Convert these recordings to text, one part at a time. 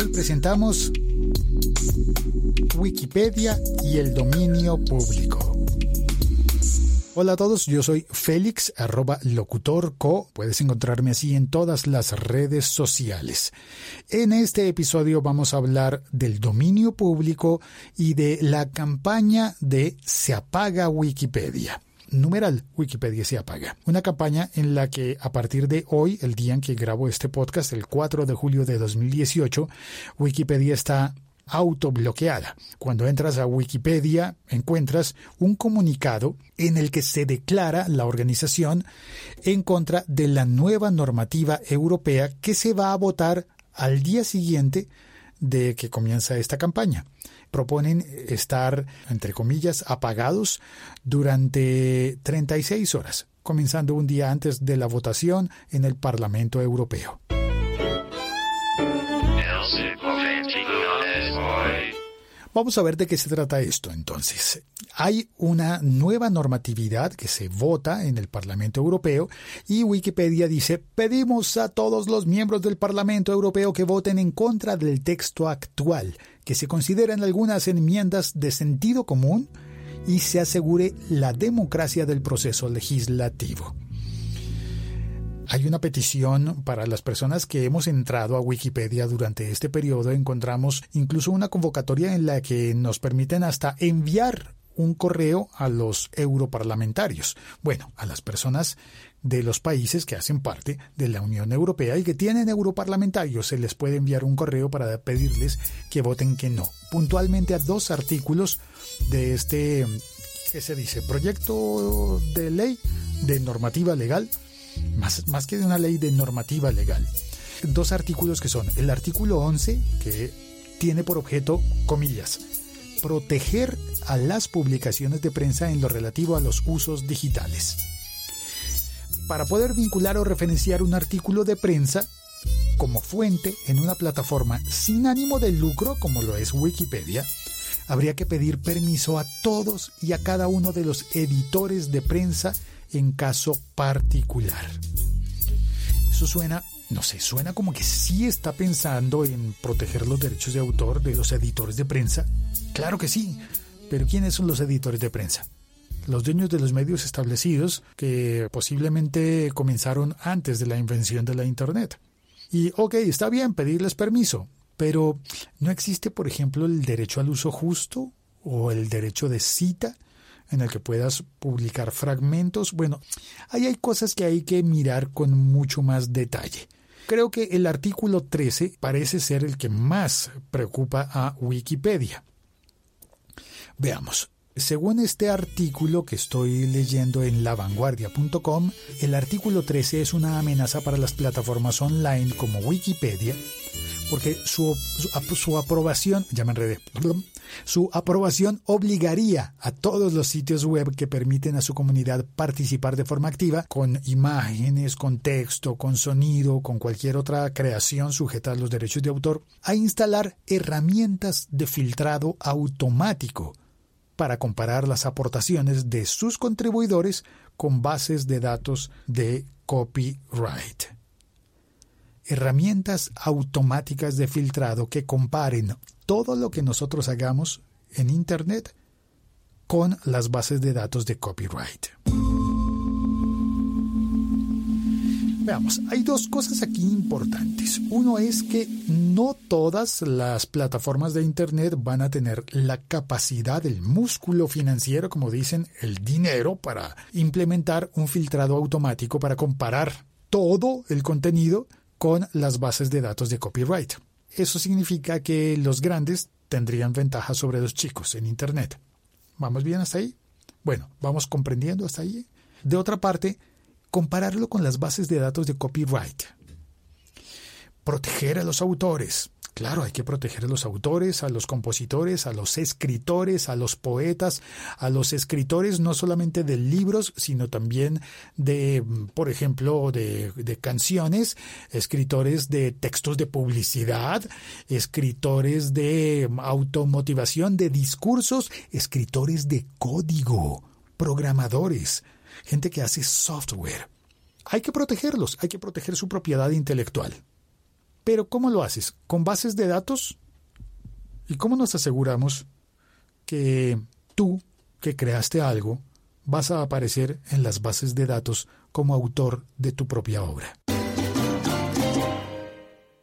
Hoy presentamos Wikipedia y el dominio público. Hola a todos, yo soy Félix, arroba locutorco. Puedes encontrarme así en todas las redes sociales. En este episodio vamos a hablar del dominio público y de la campaña de Se apaga Wikipedia numeral Wikipedia se apaga. Una campaña en la que a partir de hoy, el día en que grabo este podcast, el 4 de julio de 2018, Wikipedia está autobloqueada. Cuando entras a Wikipedia encuentras un comunicado en el que se declara la organización en contra de la nueva normativa europea que se va a votar al día siguiente de que comienza esta campaña. Proponen estar, entre comillas, apagados durante 36 horas, comenzando un día antes de la votación en el Parlamento Europeo. Vamos a ver de qué se trata esto entonces. Hay una nueva normatividad que se vota en el Parlamento Europeo y Wikipedia dice pedimos a todos los miembros del Parlamento Europeo que voten en contra del texto actual, que se consideran algunas enmiendas de sentido común y se asegure la democracia del proceso legislativo. Hay una petición para las personas que hemos entrado a Wikipedia durante este periodo. Encontramos incluso una convocatoria en la que nos permiten hasta enviar un correo a los europarlamentarios. Bueno, a las personas de los países que hacen parte de la Unión Europea y que tienen europarlamentarios se les puede enviar un correo para pedirles que voten que no. Puntualmente a dos artículos de este, ¿qué se dice? Proyecto de ley de normativa legal más, más que de una ley de normativa legal. Dos artículos que son el artículo 11, que tiene por objeto, comillas, proteger a las publicaciones de prensa en lo relativo a los usos digitales. Para poder vincular o referenciar un artículo de prensa como fuente en una plataforma sin ánimo de lucro como lo es Wikipedia, habría que pedir permiso a todos y a cada uno de los editores de prensa en caso particular. Eso suena, no sé, suena como que sí está pensando en proteger los derechos de autor de los editores de prensa. Claro que sí, pero ¿quiénes son los editores de prensa? Los dueños de los medios establecidos que posiblemente comenzaron antes de la invención de la Internet. Y ok, está bien pedirles permiso, pero ¿no existe, por ejemplo, el derecho al uso justo o el derecho de cita? En el que puedas publicar fragmentos. Bueno, ahí hay cosas que hay que mirar con mucho más detalle. Creo que el artículo 13 parece ser el que más preocupa a Wikipedia. Veamos. Según este artículo que estoy leyendo en lavanguardia.com, el artículo 13 es una amenaza para las plataformas online como Wikipedia, porque su, su, aprobación, ya me su aprobación obligaría a todos los sitios web que permiten a su comunidad participar de forma activa con imágenes, con texto, con sonido, con cualquier otra creación sujeta a los derechos de autor, a instalar herramientas de filtrado automático para comparar las aportaciones de sus contribuidores con bases de datos de copyright herramientas automáticas de filtrado que comparen todo lo que nosotros hagamos en Internet con las bases de datos de copyright. Veamos, hay dos cosas aquí importantes. Uno es que no todas las plataformas de Internet van a tener la capacidad, el músculo financiero, como dicen, el dinero para implementar un filtrado automático para comparar todo el contenido con las bases de datos de copyright. Eso significa que los grandes tendrían ventaja sobre los chicos en Internet. ¿Vamos bien hasta ahí? Bueno, vamos comprendiendo hasta ahí. De otra parte, compararlo con las bases de datos de copyright. Proteger a los autores. Claro, hay que proteger a los autores, a los compositores, a los escritores, a los poetas, a los escritores no solamente de libros, sino también de, por ejemplo, de, canciones, escritores de textos de publicidad, escritores de automotivación, de discursos, escritores de código, programadores, gente que hace software. Hay que protegerlos, hay que proteger su propiedad intelectual. Pero ¿cómo lo haces? ¿Con bases de datos? ¿Y cómo nos aseguramos que tú, que creaste algo, vas a aparecer en las bases de datos como autor de tu propia obra?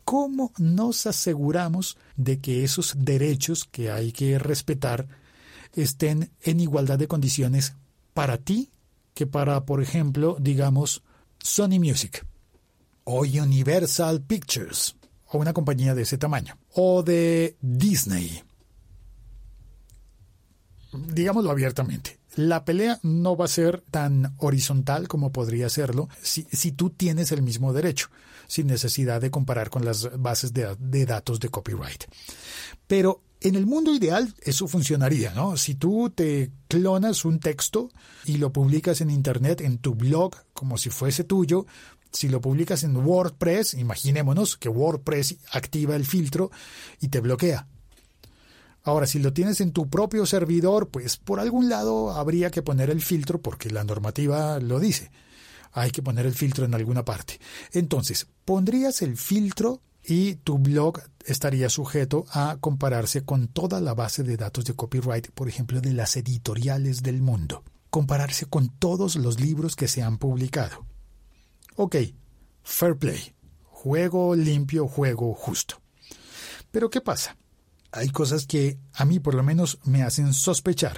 ¿Cómo nos aseguramos de que esos derechos que hay que respetar estén en igualdad de condiciones para ti que para, por ejemplo, digamos, Sony Music o Universal Pictures o una compañía de ese tamaño o de Disney? Digámoslo abiertamente, la pelea no va a ser tan horizontal como podría serlo si, si tú tienes el mismo derecho sin necesidad de comparar con las bases de, datos de copyright. Pero en el mundo ideal eso funcionaría, ¿no? Si tú te clonas un texto y lo publicas en Internet, en tu blog, como si fuese tuyo, si lo publicas en WordPress, imaginémonos que WordPress activa el filtro y te bloquea. Ahora, si lo tienes en tu propio servidor, pues por algún lado habría que poner el filtro porque la normativa lo dice hay que poner el filtro en alguna parte. Entonces, pondrías el filtro y tu blog estaría sujeto a compararse con toda la base de datos de copyright, por ejemplo, de las editoriales del mundo. Compararse con todos los libros que se han publicado. Ok, fair play. Juego limpio, juego justo. Pero ¿qué pasa? Hay cosas que a mí por lo menos me hacen sospechar.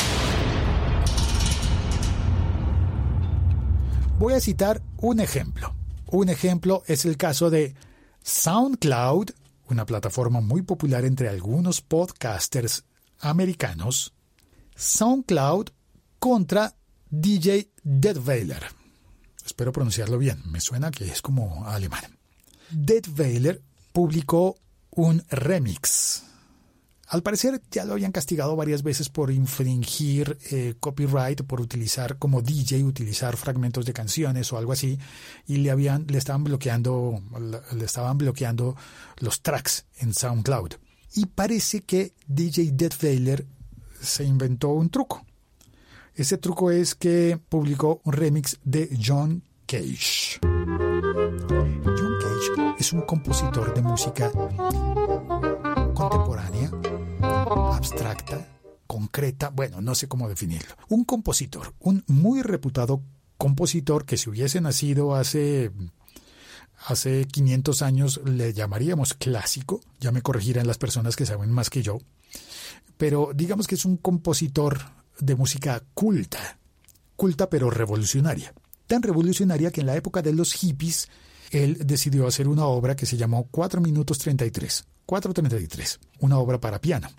Voy a citar un ejemplo. Un ejemplo es el caso de SoundCloud, una plataforma muy popular entre algunos podcasters americanos. SoundCloud contra DJ Deadveiler. Espero pronunciarlo bien, me suena que es como alemán. Deadveiler publicó un remix al parecer ya lo habían castigado varias veces por infringir eh, copyright, por utilizar como DJ, utilizar fragmentos de canciones o algo así, y le habían, le estaban bloqueando, le estaban bloqueando los tracks en SoundCloud. Y parece que DJ Deathveiler se inventó un truco. Ese truco es que publicó un remix de John Cage. John Cage es un compositor de música contemporánea abstracta, concreta, bueno, no sé cómo definirlo. Un compositor, un muy reputado compositor que si hubiese nacido hace hace 500 años le llamaríamos clásico, ya me corregirán las personas que saben más que yo, pero digamos que es un compositor de música culta, culta pero revolucionaria, tan revolucionaria que en la época de los hippies él decidió hacer una obra que se llamó 4 minutos 33, 433, una obra para piano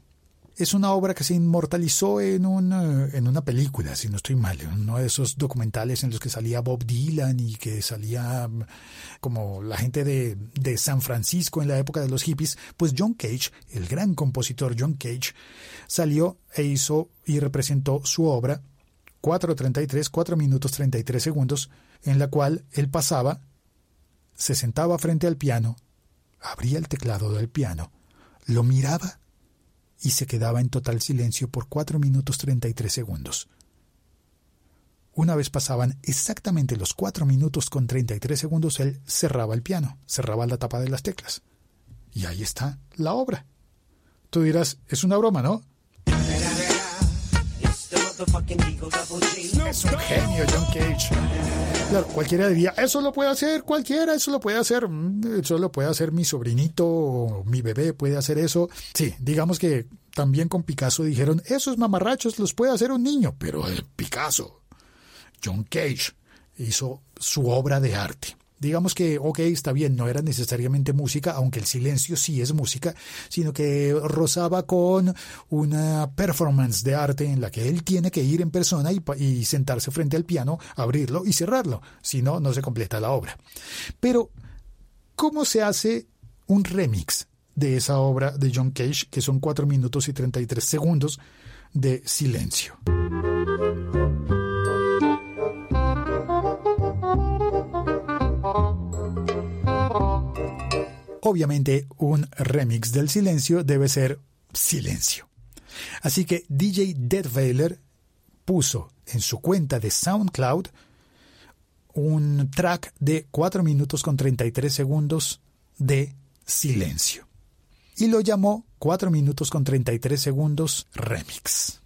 es una obra que se inmortalizó en una, en una película, si no estoy mal, en uno de esos documentales en los que salía Bob Dylan y que salía mm, como la gente de, de San Francisco en la época de los hippies, pues John Cage, el gran compositor John Cage, salió e hizo y representó su obra 4.33, 4 minutos 33 segundos, en la cual él pasaba, se sentaba frente al piano, abría el teclado del piano, lo miraba y se quedaba en total silencio por 4 minutos 33 segundos. Una vez pasaban exactamente los 4 minutos con 33 segundos, él cerraba el piano, cerraba la tapa de las teclas. Y ahí está la obra. Tú dirás, es una broma, ¿no? Es un genio John Cage. Claro, cualquiera diría, eso lo puede hacer cualquiera, eso lo puede hacer, mm, eso lo puede hacer mi sobrinito o mi bebé puede hacer eso. Sí, digamos que también con Picasso dijeron, esos mamarrachos los puede hacer un niño, pero el Picasso, John Cage, hizo su obra de arte digamos que, ok, está bien, no era necesariamente música, aunque el silencio sí es música, sino que rozaba con una performance de arte en la que él tiene que ir en persona y, y sentarse frente al piano, abrirlo y cerrarlo, si no, no se completa la obra. Pero, ¿cómo se hace un remix de esa obra de John Cage, que son 4 minutos y 33 segundos de silencio? Obviamente un remix del silencio debe ser silencio. Así que DJ Deadveiler puso en su cuenta de SoundCloud un track de 4 minutos con 33 segundos de silencio. Y lo llamó 4 minutos con 33 segundos remix.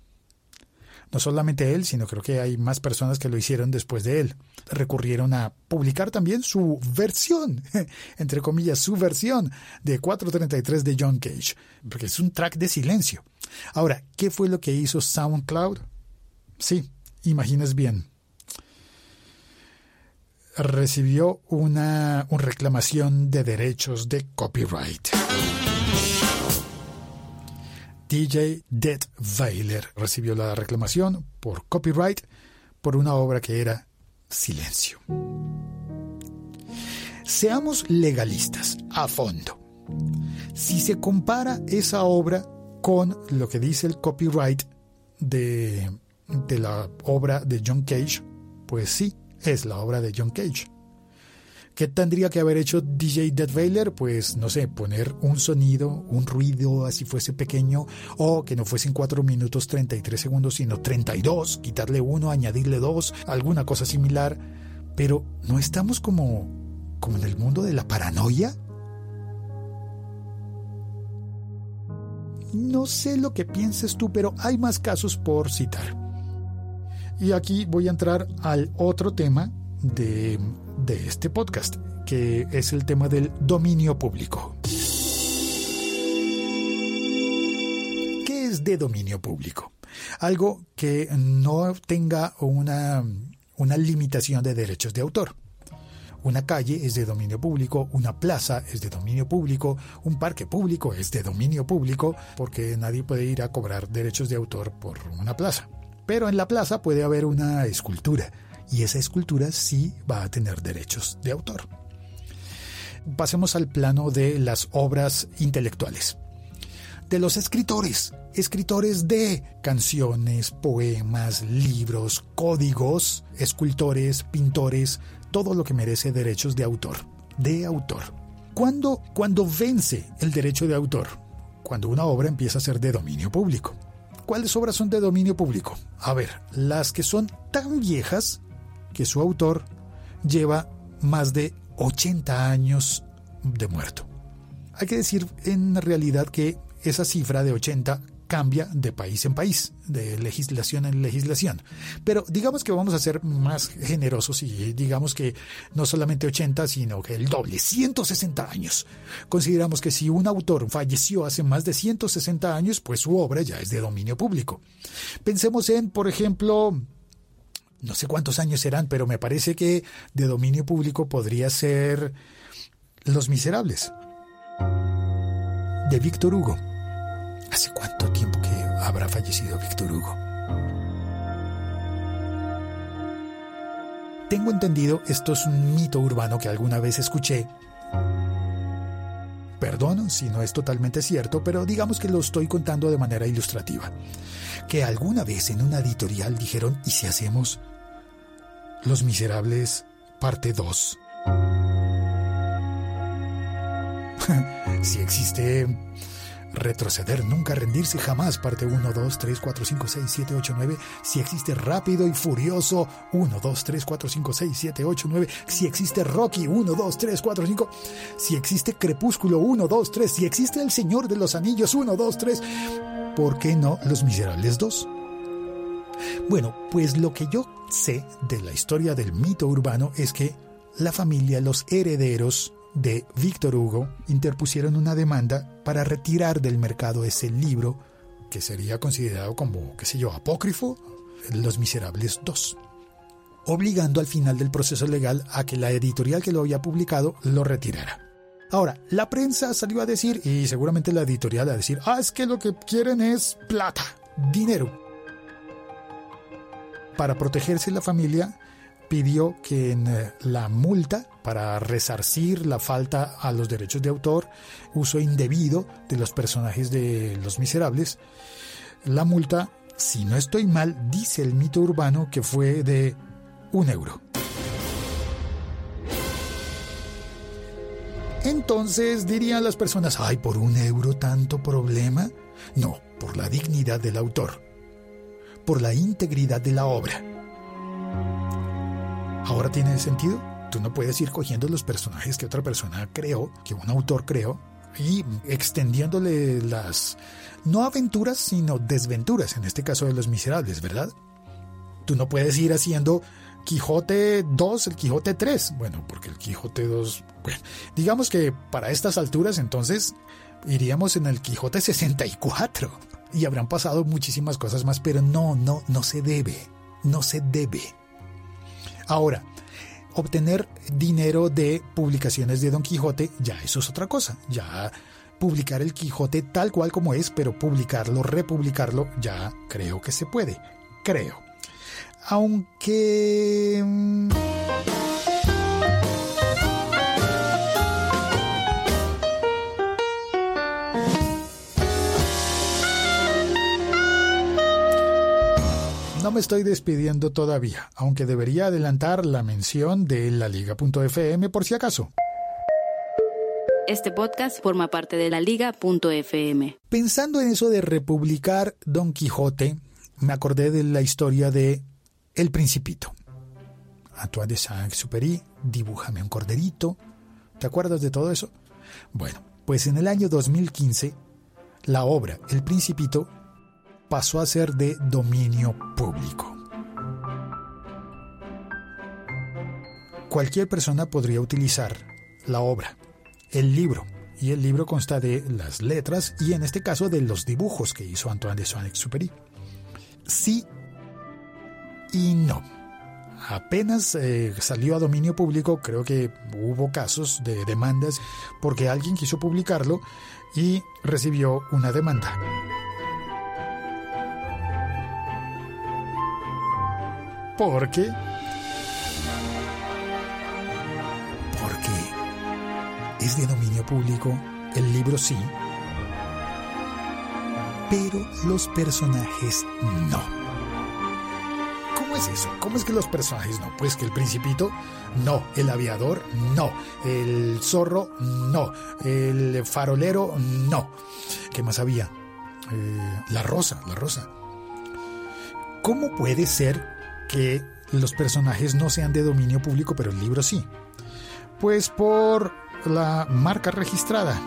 No solamente él, sino creo que hay más personas que lo hicieron después de él. Recurrieron a publicar también su versión, entre comillas, su versión de 433 de John Cage, porque es un track de silencio. Ahora, ¿qué fue lo que hizo SoundCloud? Sí, imaginas bien. Recibió una, una reclamación de derechos de copyright. DJ Dead Weiler recibió la reclamación por copyright por una obra que era Silencio. Seamos legalistas a fondo. Si se compara esa obra con lo que dice el copyright de, de la obra de John Cage, pues sí, es la obra de John Cage. ¿Qué tendría que haber hecho DJ Dead Pues no sé, poner un sonido, un ruido así fuese pequeño, o que no fuesen 4 minutos 33 segundos, sino 32, quitarle uno, añadirle dos, alguna cosa similar. Pero ¿no estamos como, como en el mundo de la paranoia? No sé lo que pienses tú, pero hay más casos por citar. Y aquí voy a entrar al otro tema de, de este podcast, que es el tema del dominio público. ¿Qué es de dominio público? Algo que no tenga una, una limitación de derechos de autor. Una calle es de dominio público, una plaza es de dominio público, un parque público es de dominio público, porque nadie puede ir a cobrar derechos de autor por una plaza. Pero en la plaza puede haber una escultura, y esa escultura sí va a tener derechos de autor. Pasemos al plano de las obras intelectuales. De los escritores, escritores de canciones, poemas, libros, códigos, escultores, pintores, todo lo que merece derechos de autor, de autor. ¿Cuándo, cuando vence el derecho de autor? Cuando una obra empieza a ser de dominio público. ¿Cuáles obras son de dominio público? A ver, las que son tan viejas que su autor lleva más de 80 años de muerto. Hay que decir en realidad que esa cifra de 80 cambia de país en país, de legislación en legislación. Pero digamos que vamos a ser más generosos y digamos que no solamente 80, sino que el doble, 160 años. Consideramos que si un autor falleció hace más de 160 años, pues su obra ya es de dominio público. Pensemos en, por ejemplo, no sé cuántos años serán, pero me parece que de dominio público podría ser Los Miserables, de Víctor Hugo. ¿Hace cuánto tiempo que habrá fallecido Víctor Hugo? Tengo entendido, esto es un mito urbano que alguna vez escuché. Perdón si no es totalmente cierto, pero digamos que lo estoy contando de manera ilustrativa. Que alguna vez en una editorial dijeron, ¿y si hacemos los Miserables, parte 2. si existe retroceder, nunca rendirse jamás, parte 1, 2, 3, 4, 5, 6, 7, 8, 9. Si existe rápido y furioso, 1, 2, 3, 4, 5, 6, 7, 8, 9. Si existe Rocky, 1, 2, 3, 4, 5. Si existe Crepúsculo, 1, 2, 3. Si existe El Señor de los Anillos, 1, 2, 3. ¿Por qué no Los Miserables 2? Bueno, pues lo que yo sé de la historia del mito urbano es que la familia, los herederos de Víctor Hugo, interpusieron una demanda para retirar del mercado ese libro que sería considerado como, qué sé yo, apócrifo, Los Miserables II, obligando al final del proceso legal a que la editorial que lo había publicado lo retirara. Ahora, la prensa salió a decir, y seguramente la editorial a decir, ah, es que lo que quieren es plata, dinero. Para protegerse la familia, pidió que en eh, la multa para resarcir la falta a los derechos de autor, uso indebido de los personajes de Los Miserables, la multa, si no estoy mal, dice el mito urbano que fue de un euro. Entonces dirían las personas, ay, por un euro tanto problema. No, por la dignidad del autor por la integridad de la obra. ¿Ahora tiene sentido? Tú no puedes ir cogiendo los personajes que otra persona creó, que un autor creó, y extendiéndole las, no aventuras, sino desventuras, en este caso de los miserables, ¿verdad? Tú no puedes ir haciendo Quijote 2, el Quijote 3. Bueno, porque el Quijote 2, bueno, digamos que para estas alturas entonces iríamos en el Quijote 64 y habrán pasado muchísimas cosas más, pero no, no, no se debe, no se debe. Ahora, obtener dinero de publicaciones de Don Quijote, ya eso es otra cosa, ya publicar el Quijote tal cual como es, pero publicarlo, republicarlo, ya creo que se puede, creo. Aunque... No me estoy despidiendo todavía, aunque debería adelantar la mención de la liga.fm por si acaso. Este podcast forma parte de la liga.fm. Pensando en eso de republicar Don Quijote, me acordé de la historia de El Principito. Antoine de Saint-Exupéry, dibújame un corderito. ¿Te acuerdas de todo eso? Bueno, pues en el año 2015, la obra El Principito pasó a ser de dominio público. Cualquier persona podría utilizar la obra, el libro, y el libro consta de las letras y en este caso de los dibujos que hizo Antoine de Saint-Exupéry. Sí y no. Apenas eh, salió a dominio público, creo que hubo casos de demandas porque alguien quiso publicarlo y recibió una demanda. Porque... Porque es de dominio público, el libro sí, pero los personajes no. ¿Cómo es eso? ¿Cómo es que los personajes no? Pues que el principito no, el aviador no, el zorro no, el farolero no. ¿Qué más había? Eh, la rosa, la rosa. ¿Cómo puede ser que los personajes no sean de dominio público, pero el libro sí? Pues por la marca registrada.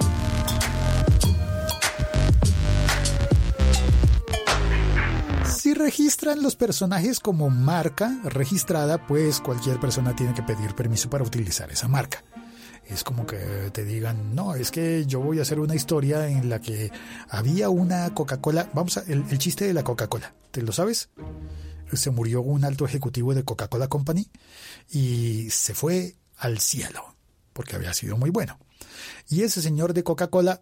Si registran los personajes como marca registrada, pues cualquier persona tiene que pedir permiso para utilizar esa marca. Es como que te digan, no, es que yo voy a hacer una historia en la que había una Coca-Cola. Vamos a, el, el chiste de la Coca-Cola, ¿te lo sabes? Se murió un alto ejecutivo de Coca-Cola Company y se fue al cielo, porque había sido muy bueno. Y ese señor de Coca-Cola,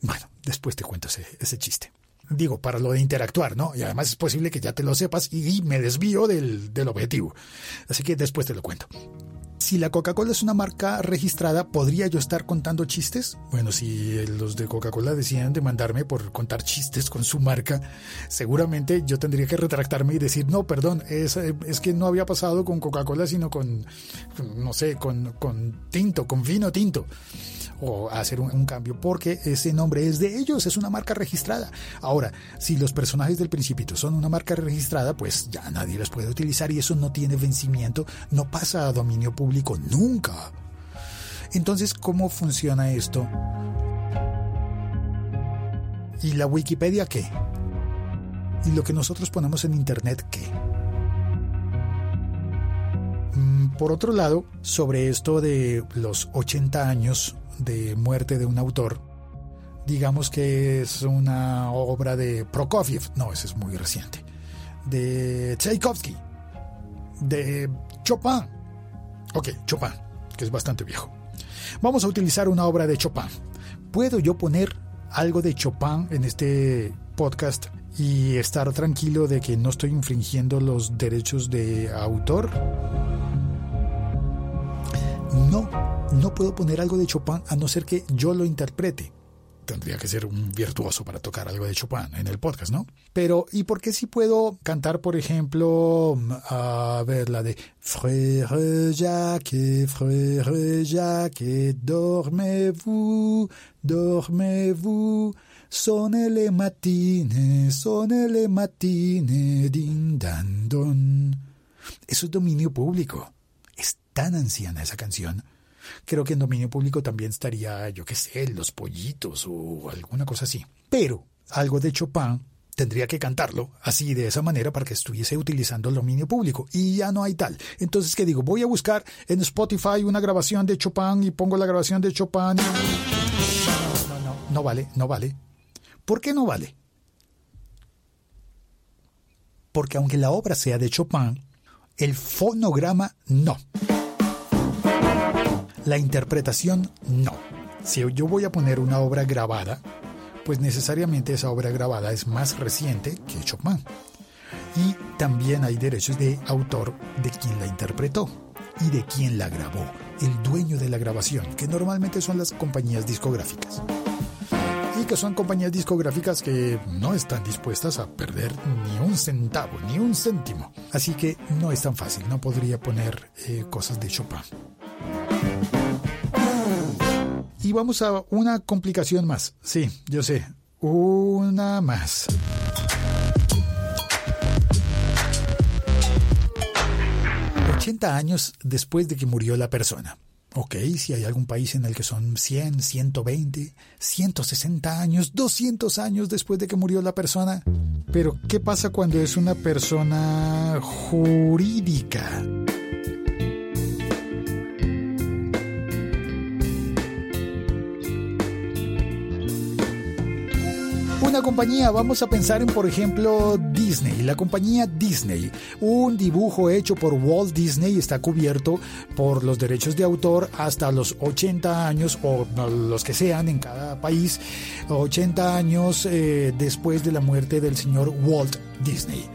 bueno, después te cuento ese, chiste. Digo, para lo de interactuar, ¿no? Y además es posible que ya te lo sepas y, me desvío del, del objetivo. Así que después te lo cuento si la Coca-Cola es una marca registrada, ¿podría yo estar contando chistes? Bueno, si los de Coca-Cola decían demandarme por contar chistes con su marca, seguramente yo tendría que retractarme y decir, no, perdón, es, es que no había pasado con Coca-Cola, sino con, no sé, con, con tinto, con vino tinto o hacer un, cambio porque ese nombre es de ellos, es una marca registrada. Ahora, si los personajes del Principito son una marca registrada, pues ya nadie los puede utilizar y eso no tiene vencimiento, no pasa a dominio público nunca. Entonces, ¿cómo funciona esto? ¿Y la Wikipedia qué? ¿Y lo que nosotros ponemos en Internet qué? Mm, por otro lado, sobre esto de los 80 años de muerte de un autor, digamos que es una obra de Prokofiev, no, ese es muy reciente, de Tchaikovsky, de Chopin, ok, Chopin, que es bastante viejo. Vamos a utilizar una obra de Chopin. ¿Puedo yo poner algo de Chopin en este podcast y estar tranquilo de que no estoy infringiendo los derechos de autor? No, no puedo poner algo de Chopin a no ser que yo lo interprete. Tendría que ser un virtuoso para tocar algo de Chopin en el podcast, ¿no? Pero, ¿y por qué si puedo cantar, por ejemplo, a ver, la de Frère Jacques, Frère Jacques, dormez-vous, dormez-vous, sonne les matines, sonne les matines, din dan Eso es dominio público. Es tan anciana esa canción Creo que en dominio público también estaría, yo qué sé, los pollitos o alguna cosa así. Pero algo de Chopin tendría que cantarlo así de esa manera para que estuviese utilizando el dominio público y ya no hay tal. Entonces, ¿qué digo? Voy a buscar en Spotify una grabación de Chopin y pongo la grabación de Chopin. No, no, no, no vale, no vale. ¿Por qué no vale? Porque aunque la obra sea de Chopin, el fonograma no. La interpretación no. Si yo voy a poner una obra grabada, pues necesariamente esa obra grabada es más reciente que Chopin. Y también hay derechos de autor de quien la interpretó y de quien la grabó, el dueño de la grabación, que normalmente son las compañías discográficas. Y que son compañías discográficas que no están dispuestas a perder ni un centavo, ni un céntimo. Así que no es tan fácil, no podría poner eh, cosas de Chopin. Y vamos a una complicación más. Sí, yo sé. Una más. ...80 años después de que murió la persona. Ok, si hay algún país en el que son 100, 120, 160 años, 200 años después de que murió la persona. Pero, ¿qué pasa cuando es una persona jurídica? Una compañía, vamos a pensar en, por ejemplo, Disney, la compañía Disney. Un dibujo hecho por Walt Disney está cubierto por los derechos de autor hasta los 80 años, o los que sean en cada país, 80 años eh, después de la muerte del señor Walt Disney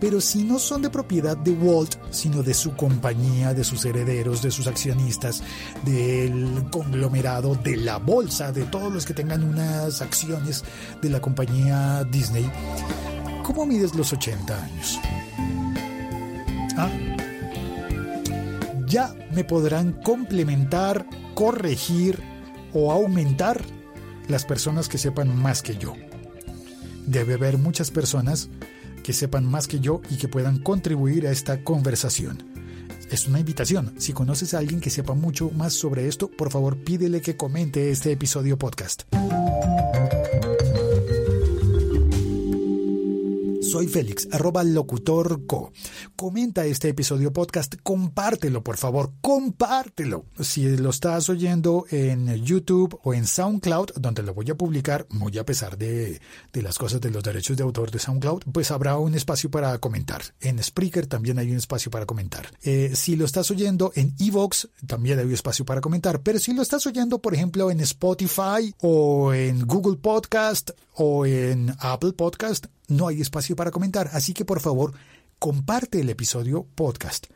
pero si no son de propiedad de Walt, sino de su compañía, de sus herederos, de sus accionistas, del conglomerado, de la bolsa, de todos los que tengan unas acciones de la compañía Disney, ¿cómo mides los 80 años? ¿Ah? Ya me podrán complementar, corregir o aumentar las personas que sepan más que yo. Debe haber muchas personas que sepan más que yo y que puedan contribuir a esta conversación. Es una invitación. Si conoces a alguien que sepa mucho más sobre esto, por favor pídele que comente este episodio podcast. Soy Félix, arroba locutorco. Comenta este episodio podcast, compártelo, por favor, compártelo. Si lo estás oyendo en YouTube o en SoundCloud, donde lo voy a publicar, muy a pesar de, las cosas de los derechos de autor de SoundCloud, pues habrá un espacio para comentar. En Spreaker también hay un espacio para comentar. Eh, si lo estás oyendo en Evox, también hay un espacio para comentar. Pero si lo estás oyendo, por ejemplo, en Spotify o en Google Podcast o en Apple Podcast, no hay espacio para comentar. Así que por favor, comparte el episodio podcast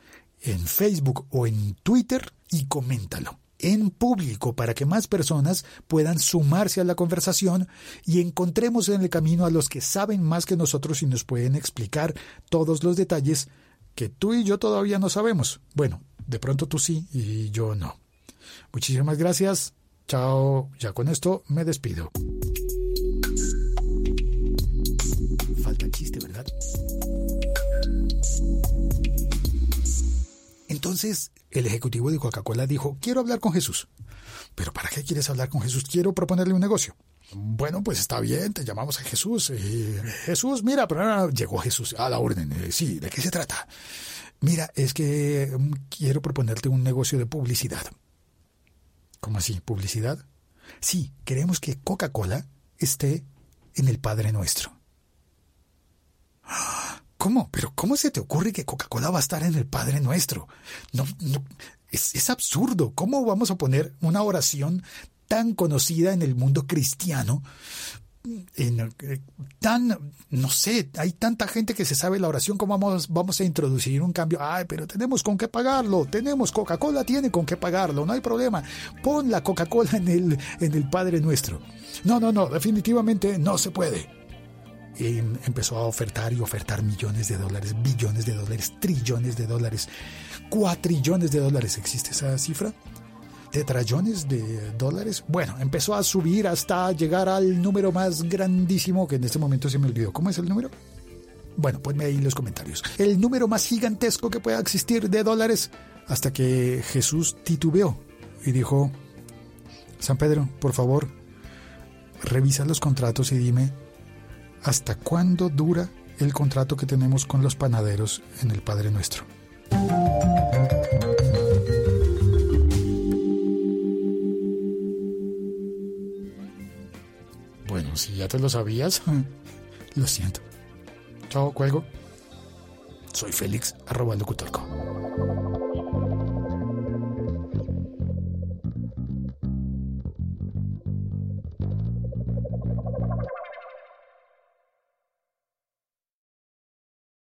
en Facebook o en Twitter y coméntalo en público para que más personas puedan sumarse a la conversación y encontremos en el camino a los que saben más que nosotros y nos pueden explicar todos los detalles que tú y yo todavía no sabemos. Bueno, de pronto tú sí y yo no. Muchísimas gracias. Chao. Ya con esto me despido. Entonces el ejecutivo de Coca-Cola dijo, quiero hablar con Jesús. ¿Pero para qué quieres hablar con Jesús? Quiero proponerle un negocio. Bueno, pues está bien, te llamamos a Jesús. Eh, Jesús, mira, pero llegó Jesús a la orden. Eh, sí, ¿de qué se trata? Mira, es que mm, quiero proponerte un negocio de publicidad. ¿Cómo así? ¿Publicidad? Sí, queremos que Coca-Cola esté en el Padre Nuestro. ¿Cómo? ¿Pero cómo se te ocurre que Coca-Cola va a estar en el Padre Nuestro? No, no, es, absurdo. ¿Cómo vamos a poner una oración tan conocida en el mundo cristiano tan, no sé, hay tanta gente que se sabe la oración, ¿cómo vamos, vamos a introducir un cambio? Ay, pero tenemos con qué pagarlo, tenemos Coca-Cola, tiene con qué pagarlo, no hay problema. Pon la Coca-Cola en el, en el Padre Nuestro. No, no, no, definitivamente no se puede empezó a ofertar y ofertar millones de dólares, billones de dólares, trillones de dólares, cuatrillones de dólares. ¿Existe esa cifra? tetrallones de dólares. Bueno, empezó a subir hasta llegar al número más grandísimo que en este momento se me olvidó. ¿Cómo es el número? Bueno, ponme ahí en los comentarios. El número más gigantesco que pueda existir de dólares hasta que Jesús titubeó y dijo, San Pedro, por favor, revisa los contratos y dime hasta cuándo dura el contrato que tenemos con los panaderos en el Padre Nuestro. Bueno, si ya te lo sabías, lo siento. Chao, cuelgo. Soy Félix, arroba locutorco.